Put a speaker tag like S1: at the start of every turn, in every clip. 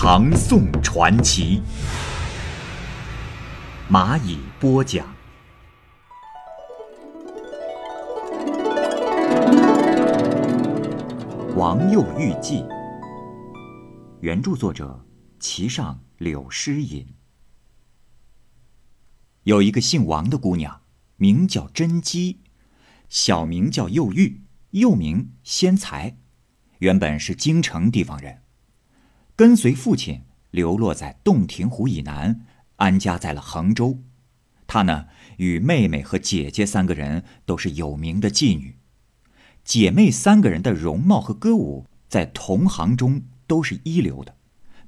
S1: 唐宋传奇》，蚂蚁播讲。《王幼玉记》，原著作者齐上柳诗隐。有一个姓王的姑娘，名叫甄姬，小名叫幼玉。又名仙才，原本是京城地方人，跟随父亲流落在洞庭湖以南，安家在了衡州。她呢，与妹妹和姐姐三个人都是有名的妓女，姐妹三个人的容貌和歌舞在同行中都是一流的，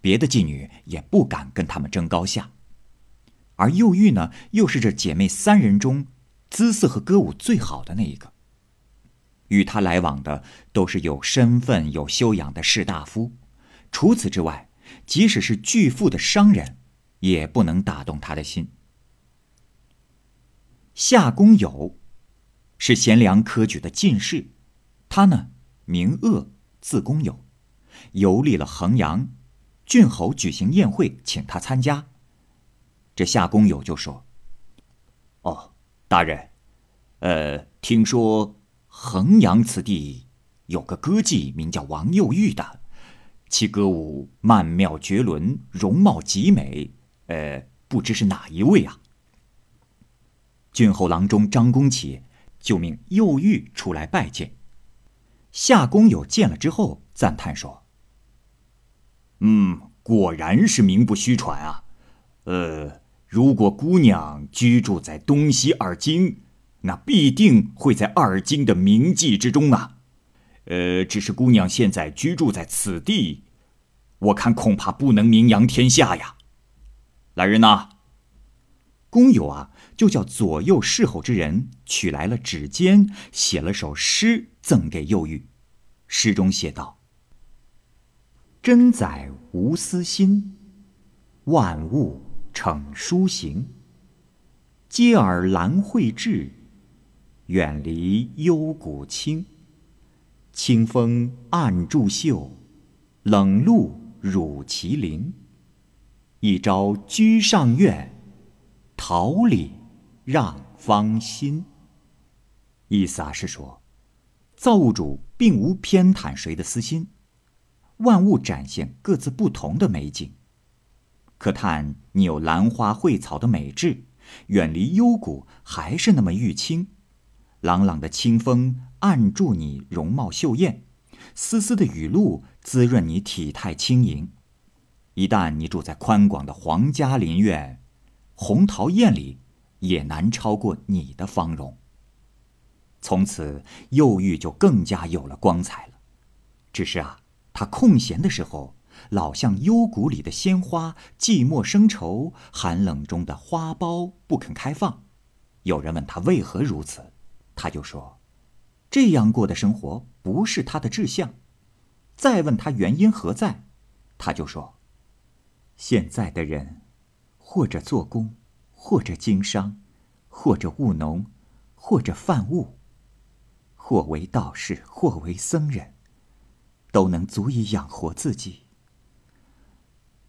S1: 别的妓女也不敢跟她们争高下。而幼玉呢，又是这姐妹三人中姿色和歌舞最好的那一个。与她来往的都是有身份、有修养的士大夫，除此之外，即使是巨富的商人，也不能打动他的心。夏公友是贤良科举的进士，他呢名鄂，字公友，游历了衡阳，郡侯举行宴会，请他参加。这夏公友就说：“哦，大人，呃，听说。”衡阳此地有个歌妓，名叫王幼玉的，其歌舞曼妙绝伦，容貌极美。呃，不知是哪一位啊？郡后郎中张公启就命幼玉出来拜见。夏公友见了之后赞叹说：“嗯，果然是名不虚传啊。呃，如果姑娘居住在东西二京。”那必定会在二京的名妓之中啊，呃，只是姑娘现在居住在此地，我看恐怕不能名扬天下呀。来人呐！工友啊，就叫左右侍候之人取来了纸笺，写了首诗赠给幼玉。诗中写道：“真载无私心，万物逞书行。嗟尔兰蕙质。”远离幽谷清，清风暗柱袖，冷露乳麒麟。一朝居上苑，桃李让芳心。意思啊是说，造物主并无偏袒谁的私心，万物展现各自不同的美景。可叹你有兰花蕙草的美质，远离幽谷还是那么玉清。朗朗的清风按住你容貌秀艳，丝丝的雨露滋润你体态轻盈。一旦你住在宽广的皇家林苑，红桃艳里，也难超过你的芳容。从此，幼玉就更加有了光彩了。只是啊，他空闲的时候，老像幽谷里的鲜花，寂寞生愁，寒冷中的花苞不肯开放。有人问他为何如此？他就说：“这样过的生活不是他的志向。”再问他原因何在，他就说：“现在的人，或者做工，或者经商，或者务农，或者贩物，或为道士，或为僧人，都能足以养活自己。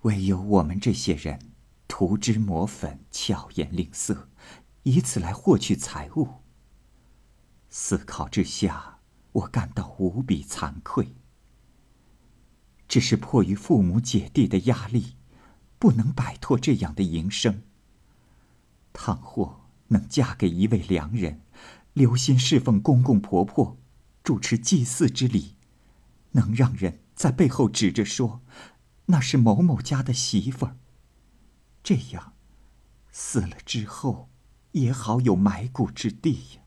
S1: 唯有我们这些人，涂脂抹粉，巧言令色，以此来获取财物。”思考之下，我感到无比惭愧。只是迫于父母姐弟的压力，不能摆脱这样的营生。倘或能嫁给一位良人，留心侍奉公公婆婆，主持祭祀之礼，能让人在背后指着说，那是某某家的媳妇儿。这样，死了之后，也好有埋骨之地呀。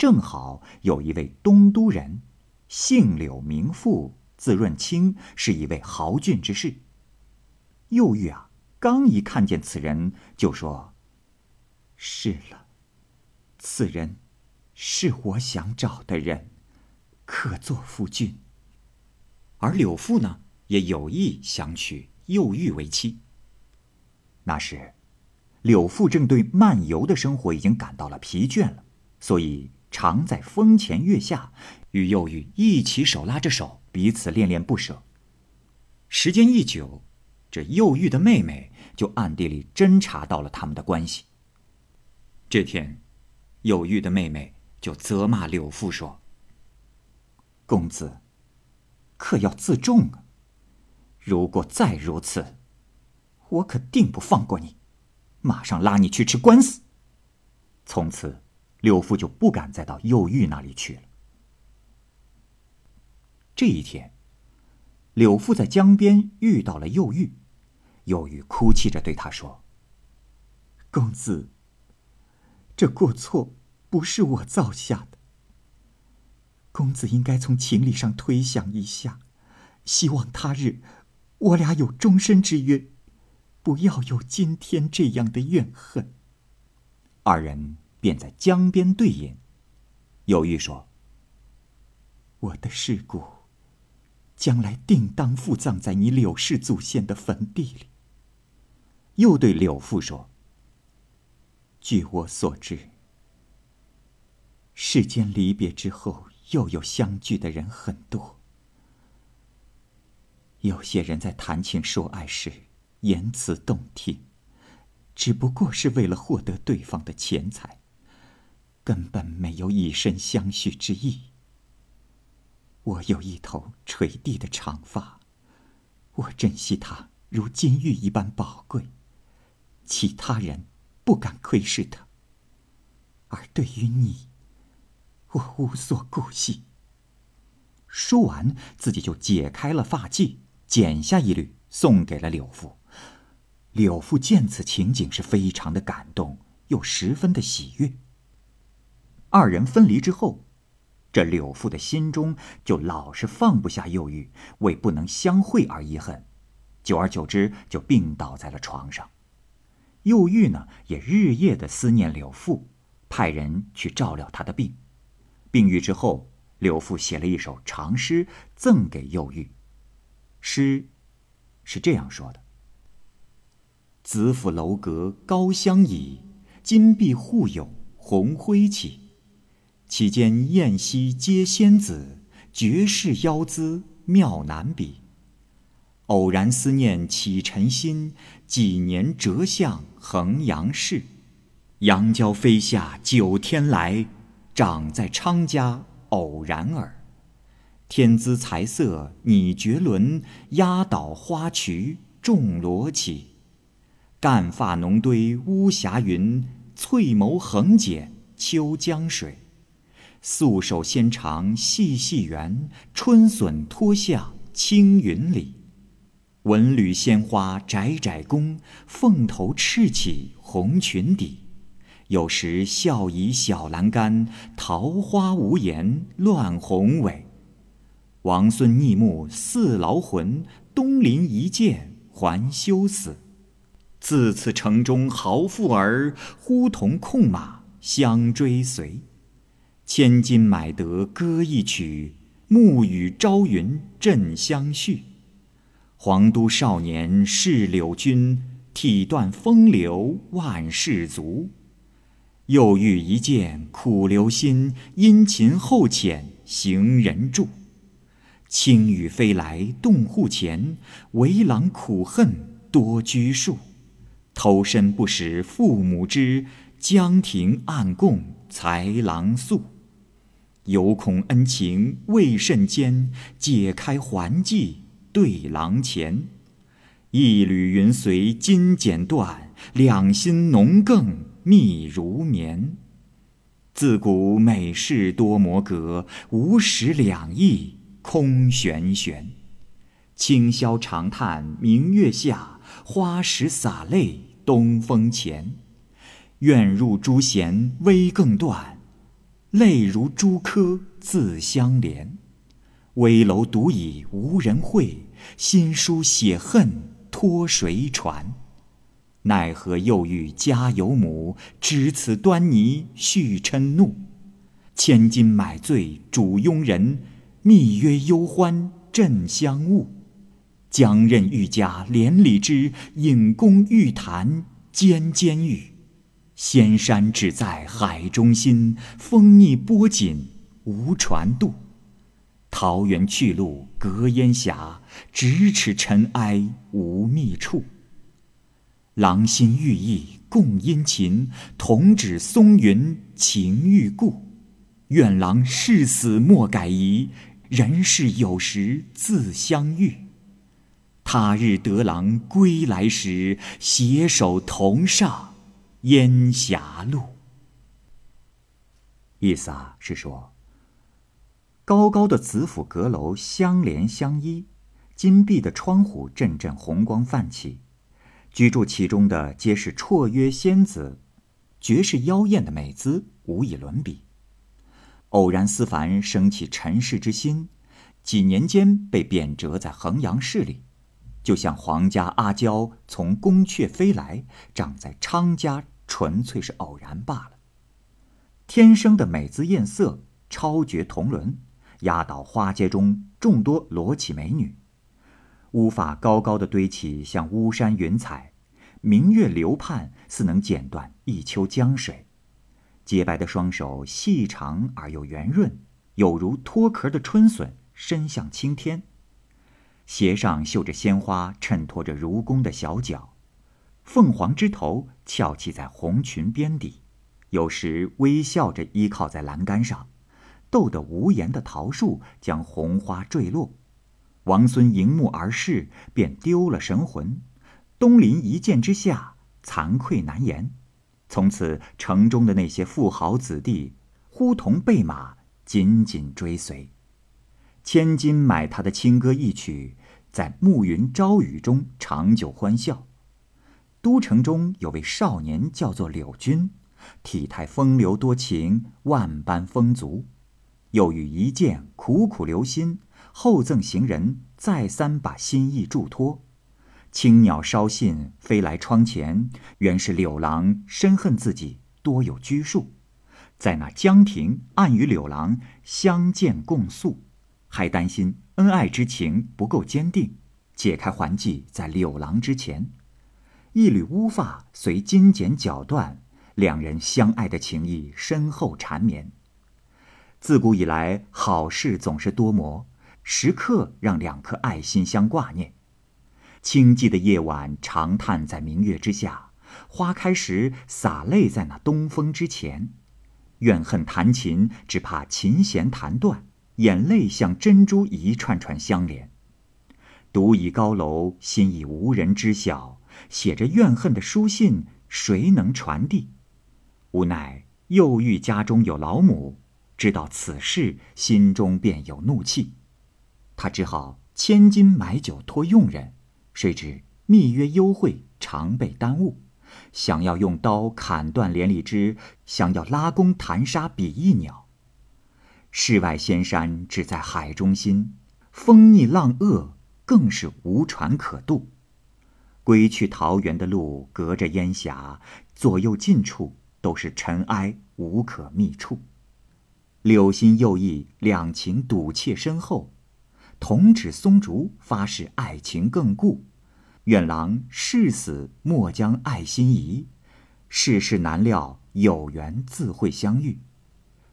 S1: 正好有一位东都人，姓柳名富，字润清，是一位豪俊之士。右玉啊，刚一看见此人，就说：“是了，此人是我想找的人，可做夫君。”而柳父呢，也有意想娶右玉为妻。那时，柳父正对漫游的生活已经感到了疲倦了，所以常在风前月下与右玉一起手拉着手，彼此恋恋不舍。时间一久，这右玉的妹妹就暗地里侦查到了他们的关系。这天，右玉的妹妹就责骂柳父说：“公子，可要自重啊！如果再如此……”我可定不放过你，马上拉你去吃官司。从此，柳父就不敢再到右玉那里去了。这一天，柳父在江边遇到了右玉，右玉哭泣着对他说：“公子，这过错不是我造下的，公子应该从情理上推想一下，希望他日我俩有终身之约。”不要有今天这样的怨恨。二人便在江边对饮。有玉说：“我的尸骨，将来定当附葬在你柳氏祖先的坟地里。”又对柳父说：“据我所知，世间离别之后又有相聚的人很多。有些人在谈情说爱时。”言辞动听，只不过是为了获得对方的钱财，根本没有以身相许之意。我有一头垂地的长发，我珍惜它如金玉一般宝贵，其他人不敢窥视它。而对于你，我无所顾忌。说完，自己就解开了发髻，剪下一缕，送给了柳父。柳父见此情景是非常的感动，又十分的喜悦。二人分离之后，这柳父的心中就老是放不下幼玉，为不能相会而遗恨，久而久之就病倒在了床上。幼玉呢，也日夜的思念柳父，派人去照料他的病。病愈之后，柳父写了一首长诗赠给幼玉，诗是这样说的。子府楼阁高相倚，金碧护友红辉起。其间宴席皆仙子，绝世妖姿妙难比。偶然思念起尘心，几年折向衡阳市。杨娇飞下九天来，长在昌家偶然耳。天姿才色拟绝伦，压倒花渠众罗绮。干发浓堆巫峡云，翠眸横剪秋江水。素手纤长细细圆，春笋脱向青云里。文履鲜花窄窄宫，凤头赤起红裙底。有时笑倚小栏杆，桃花无言乱红尾。王孙逆目似劳魂，东临一剑还休死。自此城中豪富儿，呼童控马相追随。千金买得歌一曲，暮雨朝云振相续。皇都少年是柳君，体断风流万事足。又遇一见苦留心，殷勤厚浅行人住。轻雨飞来洞户前，为郎苦恨多拘束。偷身不识父母知，江亭暗供才郎宿。犹恐恩情未甚坚，解开还寄对郎前。一缕云随金剪断，两心浓更密如绵。自古美事多磨格，无时两意空悬悬。清宵长叹明月下，花时洒泪。东风前，愿入朱弦微更断，泪如珠颗自相连。危楼独倚无人会，新书写恨托谁传？奈何又遇家有母，知此端倪续嗔怒。千金买醉主庸人，密约忧欢振香雾。将任欲加连理枝，引弓欲弹尖尖玉。仙山只在海中心，风逆波紧无船渡。桃源去路隔烟霞，咫尺尘埃无觅处。郎心玉意共殷勤，同指松云情欲故。愿郎誓死莫改移，人世有时自相遇。他日得郎归来时，携手同上烟霞路。意思啊是说，高高的紫府阁楼相连相依，金碧的窗户阵阵红光泛起，居住其中的皆是绰约仙子，绝世妖艳的美姿无以伦比。偶然思凡生起尘世之心，几年间被贬谪在衡阳市里。就像皇家阿娇从宫阙飞来，长在昌家，纯粹是偶然罢了。天生的美姿艳色，超绝同伦，压倒花街中众多裸体美女。乌发高高的堆起，像巫山云彩；明月流盼，似能剪断一丘江水。洁白的双手，细长而又圆润，有如脱壳的春笋，伸向青天。鞋上绣着鲜花，衬托着如弓的小脚；凤凰枝头翘起在红裙边底，有时微笑着依靠在栏杆上，逗得无言的桃树将红花坠落。王孙迎目而视，便丢了神魂。东临一见之下，惭愧难言。从此城中的那些富豪子弟，呼同备马，紧紧追随。千金买他的清歌一曲。在暮云朝雨中长久欢笑。都城中有位少年，叫做柳君，体态风流多情，万般风足。又遇一见苦苦留心，厚赠行人，再三把心意嘱托。青鸟捎信飞来窗前，原是柳郎深恨自己多有拘束，在那江亭暗与柳郎相见共宿，还担心。恩爱之情不够坚定，解开环系在柳郎之前，一缕乌发随金剪绞断，两人相爱的情谊深厚缠绵。自古以来，好事总是多磨，时刻让两颗爱心相挂念。清寂的夜晚，长叹在明月之下；花开时，洒泪在那东风之前。怨恨弹琴，只怕琴弦弹断。眼泪像珍珠一串串相连，独倚高楼，心已无人知晓。写着怨恨的书信，谁能传递？无奈又遇家中有老母，知道此事，心中便有怒气。他只好千金买酒托佣人，谁知密约幽会，常被耽误。想要用刀砍断连理枝，想要拉弓弹杀比翼鸟。世外仙山只在海中心，风逆浪恶更是无船可渡。归去桃源的路，隔着烟霞，左右近处都是尘埃，无可觅处。柳心又意，两情赌怯深厚，同指松竹发誓爱情更固。愿郎誓死莫将爱心移，世事难料，有缘自会相遇。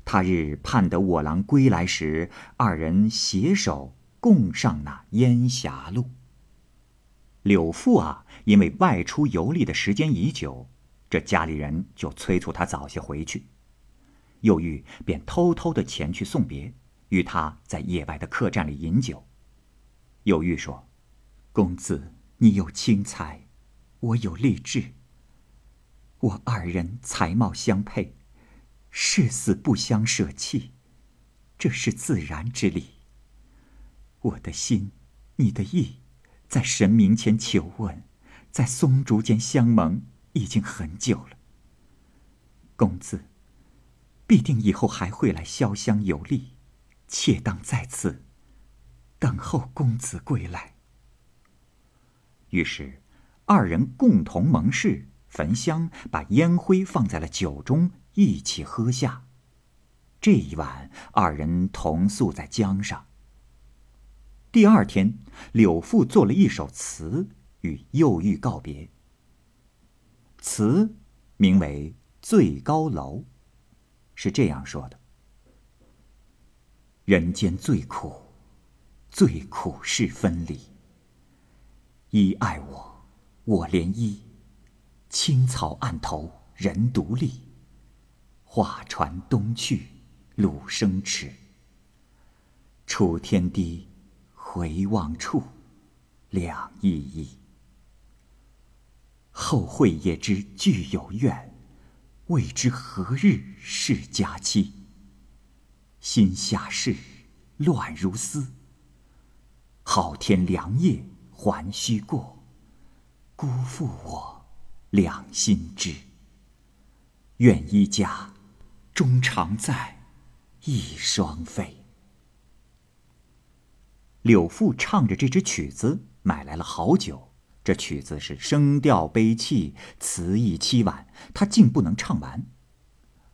S1: 他日盼得我郎归来时，二人携手共上那烟霞路。柳父啊，因为外出游历的时间已久，这家里人就催促他早些回去。又玉便偷偷的前去送别，与他在野外的客栈里饮酒。又玉说：“公子，你有轻才，我有励志。我二人才貌相配。”誓死不相舍弃，这是自然之理。我的心，你的意，在神明前求问，在松竹间相盟，已经很久了。公子，必定以后还会来潇湘游历，且当在此等候公子归来。于是，二人共同盟誓，焚香，把烟灰放在了酒中，一起喝下。这一晚，二人同宿在江上。第二天，柳父做了一首词与幼玉告别。词名为《最高楼》，是这样说的：“人间最苦，最苦是分离。一爱我，我怜一。青草岸头人独立，画船东去路生迟。楚天低。”回望处，两依依。后会也知俱有怨，未知何日是佳期。心下事乱如丝，好天良夜还须过，辜负我两心知。愿一家终常在，一双飞。柳父唱着这支曲子，买来了好酒。这曲子是声调悲泣，词意凄婉，他竟不能唱完。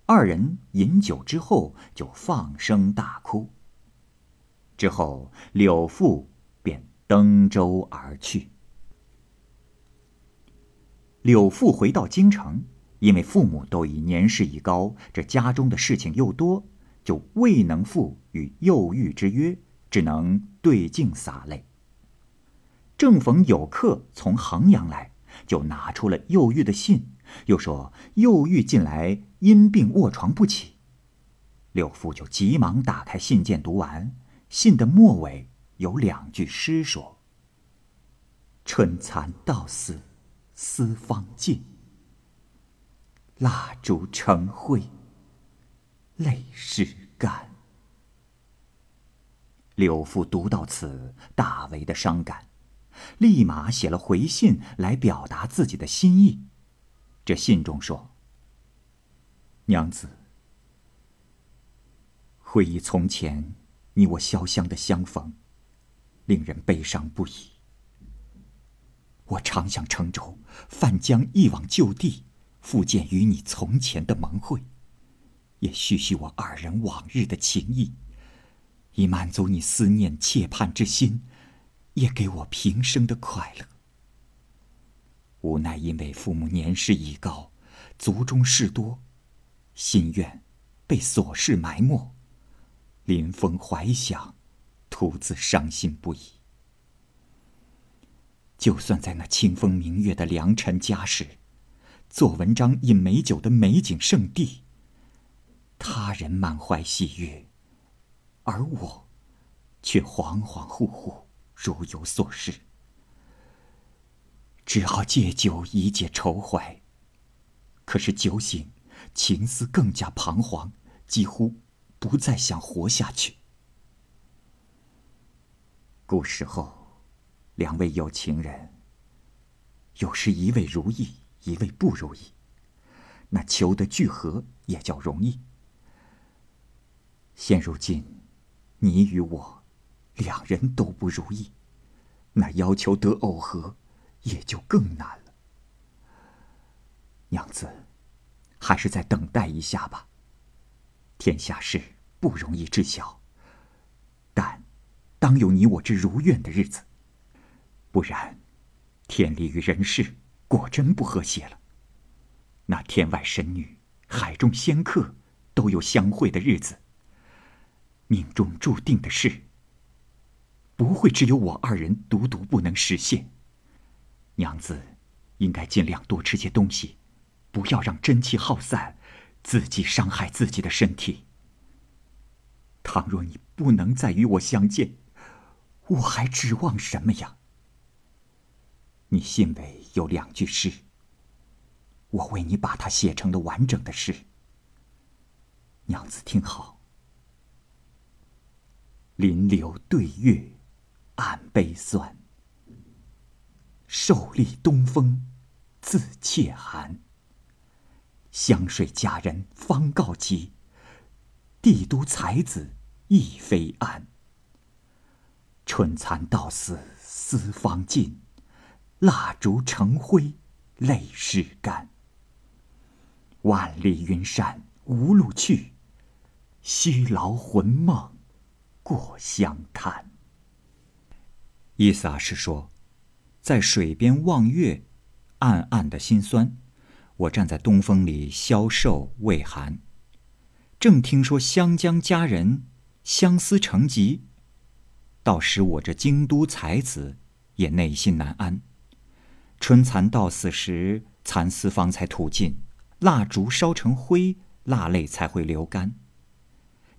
S1: 二人饮酒之后，就放声大哭。之后，柳父便登舟而去。柳父回到京城，因为父母都已年事已高，这家中的事情又多，就未能赴与幼玉之约。只能对镜洒泪。正逢有客从衡阳来，就拿出了幼玉的信，又说幼玉近来因病卧床不起。柳父就急忙打开信件读完，信的末尾有两句诗说：“春蚕到死丝方尽，蜡烛成灰泪始干。”柳父读到此，大为的伤感，立马写了回信来表达自己的心意。这信中说：“娘子，回忆从前你我潇湘的相逢，令人悲伤不已。我常想乘舟泛江一往旧地，复见与你从前的盟会，也叙叙我二人往日的情谊。”以满足你思念切盼之心，也给我平生的快乐。无奈因为父母年事已高，族中事多，心愿被琐事埋没，临风怀想，徒自伤心不已。就算在那清风明月的良辰佳时，做文章饮美酒的美景胜地，他人满怀喜悦。而我，却恍恍惚惚，如有所失，只好借酒以解愁怀。可是酒醒，情思更加彷徨，几乎不再想活下去。古时候，两位有情人，有时一位如意，一位不如意，那求得聚合也叫容易。现如今。你与我，两人都不如意，那要求得耦合，也就更难了。娘子，还是再等待一下吧。天下事不容易知晓，但当有你我之如愿的日子，不然，天理与人事果真不和谐了。那天外神女、海中仙客，都有相会的日子。命中注定的事，不会只有我二人独独不能实现。娘子，应该尽量多吃些东西，不要让真气耗散，自己伤害自己的身体。倘若你不能再与我相见，我还指望什么呀？你信尾有两句诗，我为你把它写成了完整的诗。娘子听好。临流对月，暗悲酸。受立东风，自怯寒。湘水佳人方告急，帝都才子亦非安。春蚕到死丝方尽，蜡烛成灰，泪始干。万里云山无路去，虚劳魂梦过湘滩。意思啊是说，在水边望月，暗暗的心酸。我站在东风里消瘦畏寒，正听说湘江佳人相思成疾，到时我这京都才子也内心难安。春蚕到死时，蚕丝方才吐尽；蜡烛烧成灰，蜡泪才会流干。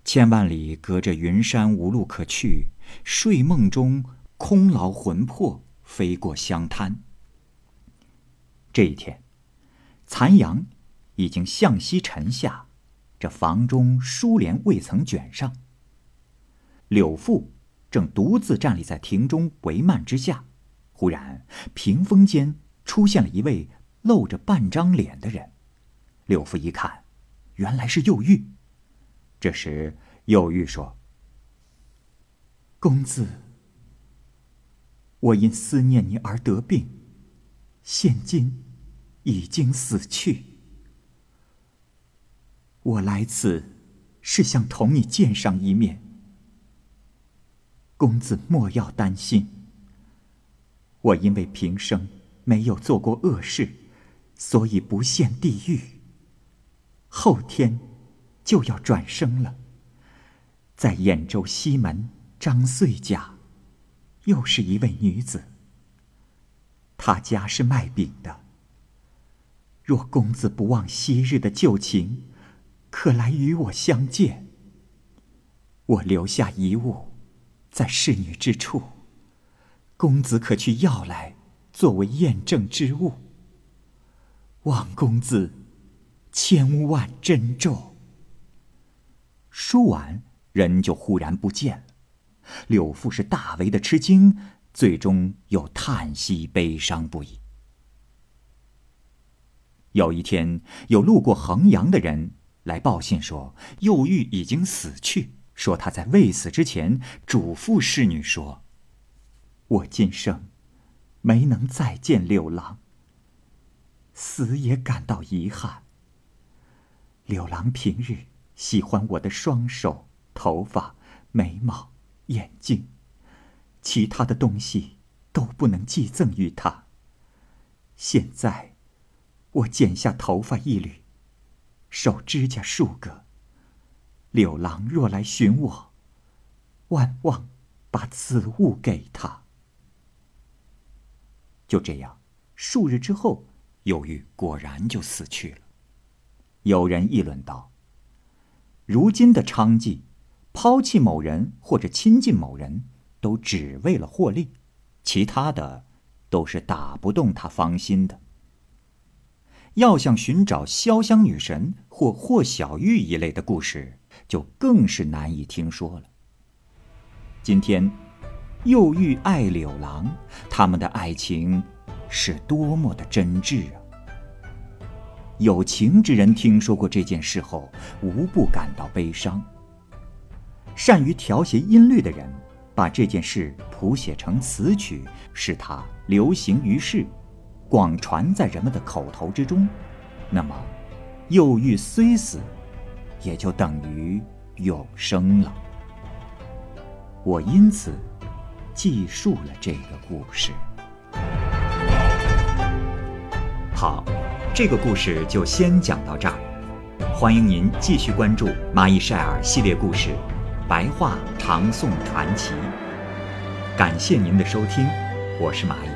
S1: 千万里隔着云山，无路可去。睡梦中空劳魂魄，飞过湘滩。这一天。残阳已经向西沉下，这房中书帘未曾卷上。柳父正独自站立在庭中帷幔之下，忽然屏风间出现了一位露着半张脸的人。柳父一看，原来是幼玉。这时，幼玉说：“公子，我因思念你而得病，现今。”已经死去。我来此，是想同你见上一面。公子莫要担心。我因为平生没有做过恶事，所以不陷地狱。后天就要转生了，在兖州西门张穗家，又是一位女子。她家是卖饼的。若公子不忘昔日的旧情，可来与我相见。我留下遗物，在侍女之处，公子可去要来，作为验证之物。望公子千万珍重。说完，人就忽然不见。柳父是大为的吃惊，最终又叹息悲伤不已。有一天，有路过衡阳的人来报信说，幼玉已经死去。说他在未死之前嘱咐侍女说：“我今生没能再见柳郎，死也感到遗憾。柳郎平日喜欢我的双手、头发、眉毛、眼睛，其他的东西都不能寄赠于他。现在。”我剪下头发一缕，手指甲数个。柳郎若来寻我，万望把此物给他。就这样，数日之后，忧郁果然就死去了。有人议论道：“如今的娼妓，抛弃某人或者亲近某人，都只为了获利，其他的都是打不动他芳心的。”要想寻找潇湘女神或霍小玉一类的故事，就更是难以听说了。今天，幼玉爱柳郎，他们的爱情是多么的真挚啊！有情之人听说过这件事后，无不感到悲伤。善于调谐音律的人，把这件事谱写成词曲，使它流行于世。广传在人们的口头之中，那么，幼玉虽死，也就等于永生了。我因此记述了这个故事。好，这个故事就先讲到这儿。欢迎您继续关注《蚂蚁晒尔》系列故事《白话唐宋传奇》。感谢您的收听，我是蚂蚁。